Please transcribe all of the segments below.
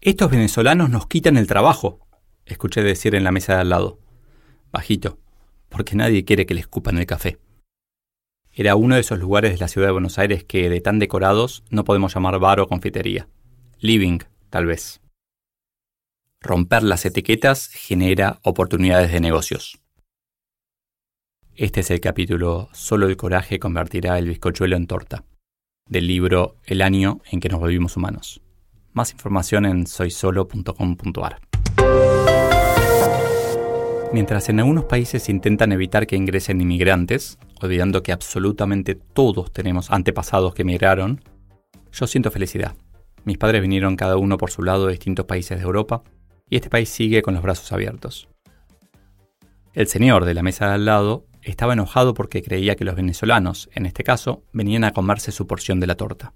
Estos venezolanos nos quitan el trabajo, escuché decir en la mesa de al lado. Bajito, porque nadie quiere que le escupan el café. Era uno de esos lugares de la ciudad de Buenos Aires que, de tan decorados, no podemos llamar bar o confitería. Living, tal vez. Romper las etiquetas genera oportunidades de negocios. Este es el capítulo Solo el coraje convertirá el bizcochuelo en torta, del libro El año en que nos volvimos humanos. Más información en soysolo.com.ar. Mientras en algunos países intentan evitar que ingresen inmigrantes, olvidando que absolutamente todos tenemos antepasados que emigraron, yo siento felicidad. Mis padres vinieron cada uno por su lado de distintos países de Europa y este país sigue con los brazos abiertos. El señor de la mesa de al lado estaba enojado porque creía que los venezolanos, en este caso, venían a comerse su porción de la torta.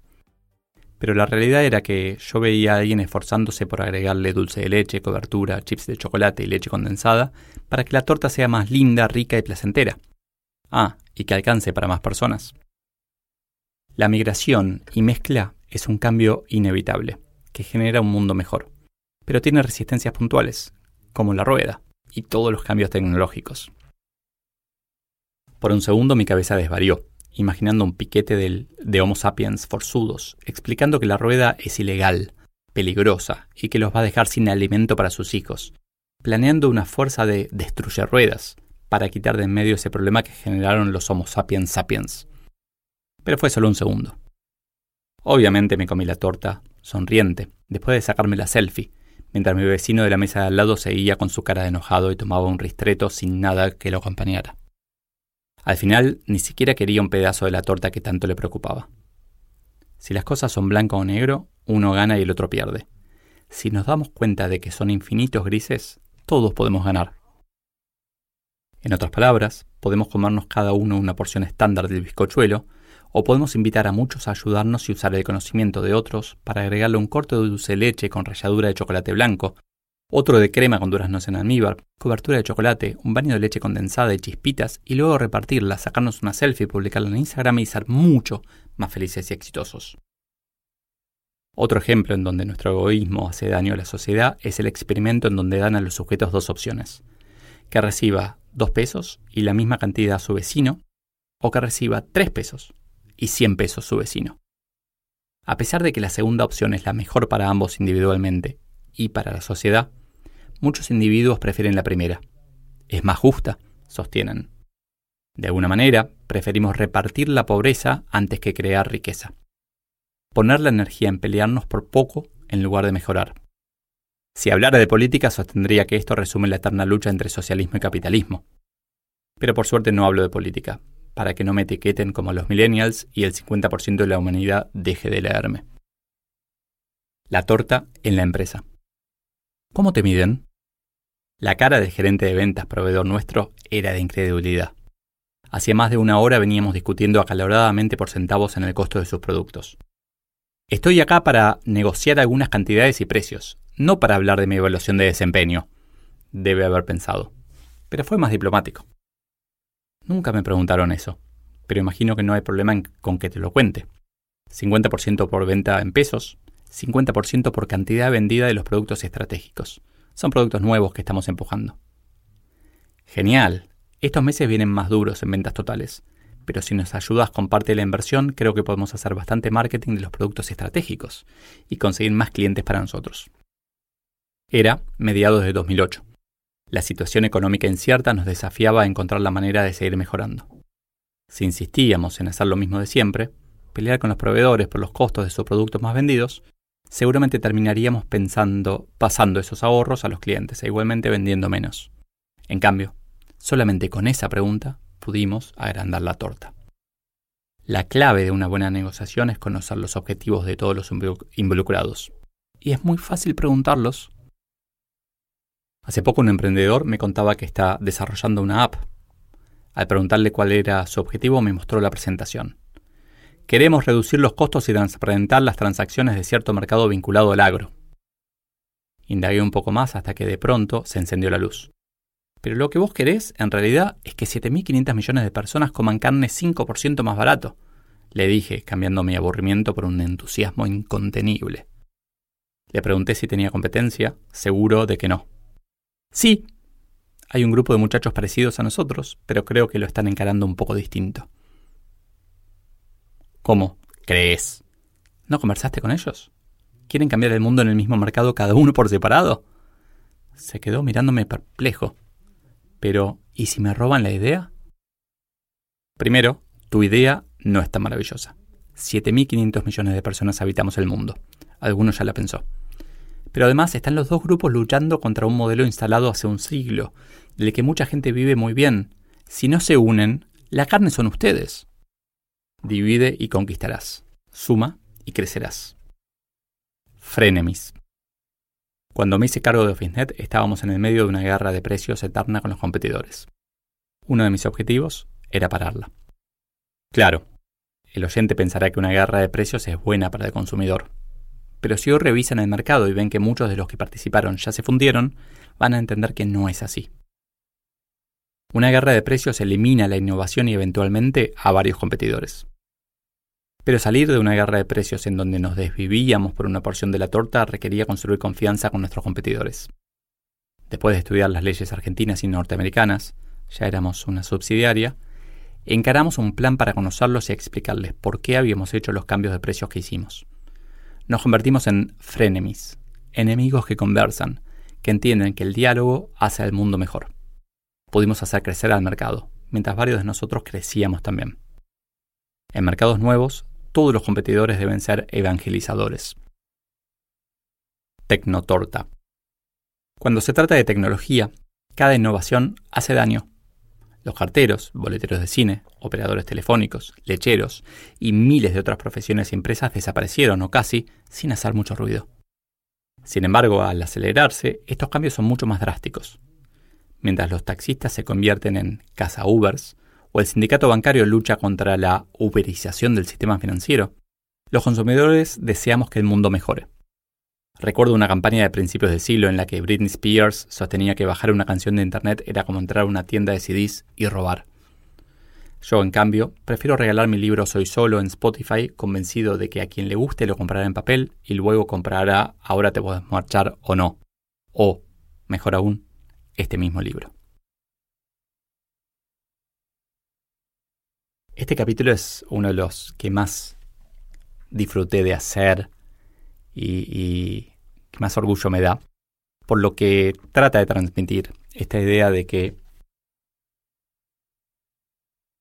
Pero la realidad era que yo veía a alguien esforzándose por agregarle dulce de leche, cobertura, chips de chocolate y leche condensada para que la torta sea más linda, rica y placentera. Ah, y que alcance para más personas. La migración y mezcla es un cambio inevitable, que genera un mundo mejor pero tiene resistencias puntuales, como la rueda y todos los cambios tecnológicos. Por un segundo mi cabeza desvarió, imaginando un piquete de Homo sapiens forzudos, explicando que la rueda es ilegal, peligrosa y que los va a dejar sin alimento para sus hijos, planeando una fuerza de destruye ruedas para quitar de en medio ese problema que generaron los Homo sapiens sapiens. Pero fue solo un segundo. Obviamente me comí la torta, sonriente, después de sacarme la selfie, mientras mi vecino de la mesa de al lado seguía con su cara de enojado y tomaba un ristreto sin nada que lo acompañara. Al final, ni siquiera quería un pedazo de la torta que tanto le preocupaba. Si las cosas son blanco o negro, uno gana y el otro pierde. Si nos damos cuenta de que son infinitos grises, todos podemos ganar. En otras palabras, podemos comernos cada uno una porción estándar del bizcochuelo, o podemos invitar a muchos a ayudarnos y usar el conocimiento de otros para agregarle un corte de dulce de leche con ralladura de chocolate blanco, otro de crema con duraznos en almíbar, cobertura de chocolate, un baño de leche condensada y chispitas, y luego repartirla, sacarnos una selfie, publicarla en Instagram y ser mucho más felices y exitosos. Otro ejemplo en donde nuestro egoísmo hace daño a la sociedad es el experimento en donde dan a los sujetos dos opciones. Que reciba dos pesos y la misma cantidad a su vecino, o que reciba tres pesos y 100 pesos su vecino. A pesar de que la segunda opción es la mejor para ambos individualmente y para la sociedad, muchos individuos prefieren la primera. Es más justa, sostienen. De alguna manera, preferimos repartir la pobreza antes que crear riqueza. Poner la energía en pelearnos por poco en lugar de mejorar. Si hablara de política, sostendría que esto resume la eterna lucha entre socialismo y capitalismo. Pero por suerte no hablo de política, para que no me etiqueten como los millennials y el 50% de la humanidad deje de leerme. La torta en la empresa. ¿Cómo te miden? La cara del gerente de ventas proveedor nuestro era de incredulidad. Hacía más de una hora veníamos discutiendo acaloradamente por centavos en el costo de sus productos. Estoy acá para negociar algunas cantidades y precios, no para hablar de mi evaluación de desempeño, debe haber pensado. Pero fue más diplomático. Nunca me preguntaron eso, pero imagino que no hay problema con que te lo cuente. 50% por venta en pesos, 50% por cantidad vendida de los productos estratégicos. Son productos nuevos que estamos empujando. Genial. Estos meses vienen más duros en ventas totales, pero si nos ayudas con parte de la inversión, creo que podemos hacer bastante marketing de los productos estratégicos y conseguir más clientes para nosotros. Era mediados de 2008. La situación económica incierta nos desafiaba a encontrar la manera de seguir mejorando. Si insistíamos en hacer lo mismo de siempre, pelear con los proveedores por los costos de sus productos más vendidos, seguramente terminaríamos pensando, pasando esos ahorros a los clientes e igualmente vendiendo menos. En cambio, solamente con esa pregunta pudimos agrandar la torta. La clave de una buena negociación es conocer los objetivos de todos los involucrados. Y es muy fácil preguntarlos. Hace poco un emprendedor me contaba que está desarrollando una app. Al preguntarle cuál era su objetivo me mostró la presentación. Queremos reducir los costos y transparentar las transacciones de cierto mercado vinculado al agro. Indagué un poco más hasta que de pronto se encendió la luz. Pero lo que vos querés, en realidad, es que 7.500 millones de personas coman carne 5% más barato, le dije, cambiando mi aburrimiento por un entusiasmo incontenible. Le pregunté si tenía competencia, seguro de que no. Sí, hay un grupo de muchachos parecidos a nosotros, pero creo que lo están encarando un poco distinto. ¿Cómo? ¿Crees? ¿No conversaste con ellos? ¿Quieren cambiar el mundo en el mismo mercado cada uno por separado? Se quedó mirándome perplejo. Pero, ¿y si me roban la idea? Primero, tu idea no es tan maravillosa. 7.500 millones de personas habitamos el mundo. Algunos ya la pensó. Pero además están los dos grupos luchando contra un modelo instalado hace un siglo, del que mucha gente vive muy bien. Si no se unen, la carne son ustedes. Divide y conquistarás. Suma y crecerás. Frenemies. Cuando me hice cargo de OfficeNet estábamos en el medio de una guerra de precios eterna con los competidores. Uno de mis objetivos era pararla. Claro, el oyente pensará que una guerra de precios es buena para el consumidor. Pero si hoy revisan el mercado y ven que muchos de los que participaron ya se fundieron, van a entender que no es así. Una guerra de precios elimina la innovación y eventualmente a varios competidores. Pero salir de una guerra de precios en donde nos desvivíamos por una porción de la torta requería construir confianza con nuestros competidores. Después de estudiar las leyes argentinas y norteamericanas, ya éramos una subsidiaria, encaramos un plan para conocerlos y explicarles por qué habíamos hecho los cambios de precios que hicimos. Nos convertimos en frenemies, enemigos que conversan, que entienden que el diálogo hace al mundo mejor. Pudimos hacer crecer al mercado, mientras varios de nosotros crecíamos también. En mercados nuevos, todos los competidores deben ser evangelizadores. Tecnotorta. Cuando se trata de tecnología, cada innovación hace daño. Los carteros, boleteros de cine, operadores telefónicos, lecheros y miles de otras profesiones y empresas desaparecieron o casi sin hacer mucho ruido. Sin embargo, al acelerarse, estos cambios son mucho más drásticos. Mientras los taxistas se convierten en casa Ubers, o el sindicato bancario lucha contra la uberización del sistema financiero, los consumidores deseamos que el mundo mejore. Recuerdo una campaña de principios del siglo en la que Britney Spears sostenía que bajar una canción de Internet era como entrar a una tienda de CDs y robar. Yo, en cambio, prefiero regalar mi libro Soy Solo en Spotify, convencido de que a quien le guste lo comprará en papel y luego comprará Ahora te puedes marchar o no. O, mejor aún, este mismo libro. Este capítulo es uno de los que más disfruté de hacer y, que más orgullo me da, por lo que trata de transmitir esta idea de que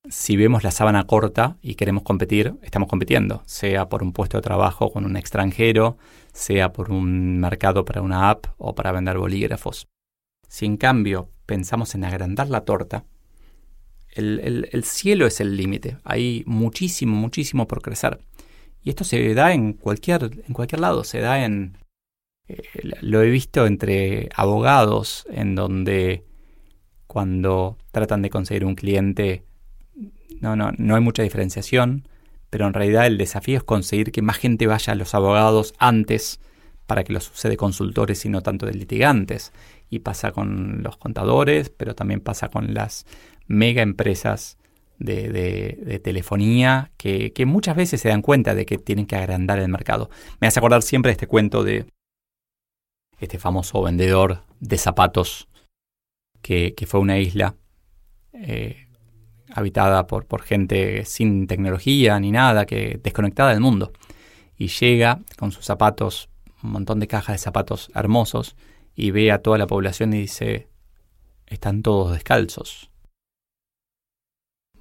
si vemos la sábana corta y queremos competir, estamos compitiendo, sea por un puesto de trabajo con un extranjero, sea por un mercado para una app o para vender bolígrafos. Si en cambio pensamos en agrandar la torta, el, cielo es el límite. Hay muchísimo, muchísimo por crecer. Y esto se da en cualquier, en cualquier lado. Se da en... Eh, lo he visto entre abogados, en donde cuando tratan de conseguir un cliente, no, no, no hay mucha diferenciación, pero en realidad el desafío es conseguir que más gente vaya a los abogados antes para que los use de consultores y no tanto de litigantes. Y pasa con los contadores, pero también pasa con las mega empresas de, telefonía que, muchas veces se dan cuenta de que tienen que agrandar el mercado. Me hace acordar siempre de este cuento de este famoso vendedor de zapatos que, fue una isla eh, habitada por, por gente sin tecnología ni nada, que desconectada del mundo. Y llega con sus zapatos, un montón de cajas de zapatos hermosos, y ve a toda la población y dice, están todos descalzos.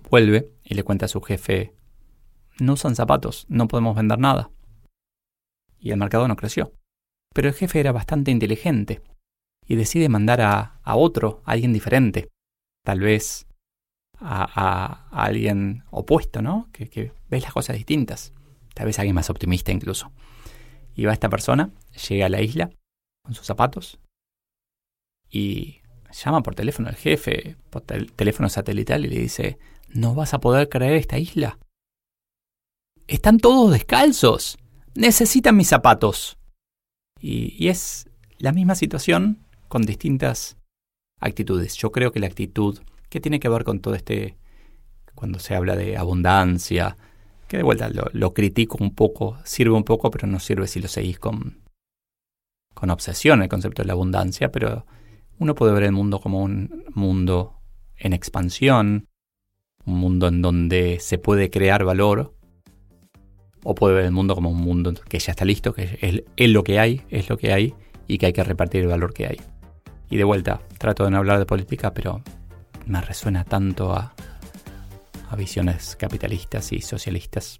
Vuelve y le cuenta a su jefe, no usan zapatos, no podemos vender nada. Y el mercado no creció. Pero el jefe era bastante inteligente y decide mandar a, a otro, a alguien diferente. Tal vez a, alguien opuesto, ¿no? Que, que, ves las cosas distintas. Tal vez alguien más optimista incluso. Y va esta persona, llega a la isla con sus zapatos y llama por teléfono al jefe, por teléfono satelital y le dice, no vas a poder creer esta isla. Están todos descalzos. Necesitan mis zapatos. Y, y es la misma situación con distintas actitudes. Yo creo que la actitud que tiene que ver con todo este, cuando se habla de abundancia, que de vuelta lo, critico un poco, sirve un poco, pero no sirve si lo seguís con, con obsesión el concepto de la abundancia, pero uno puede ver el mundo como un mundo en expansión, un mundo en donde se puede crear valor, o puede ver el mundo como un mundo que ya está listo, que es, es lo que hay, es lo que hay, y que hay que repartir el valor que hay. Y de vuelta, trato de no hablar de política, pero me resuena tanto a, a visiones capitalistas y socialistas.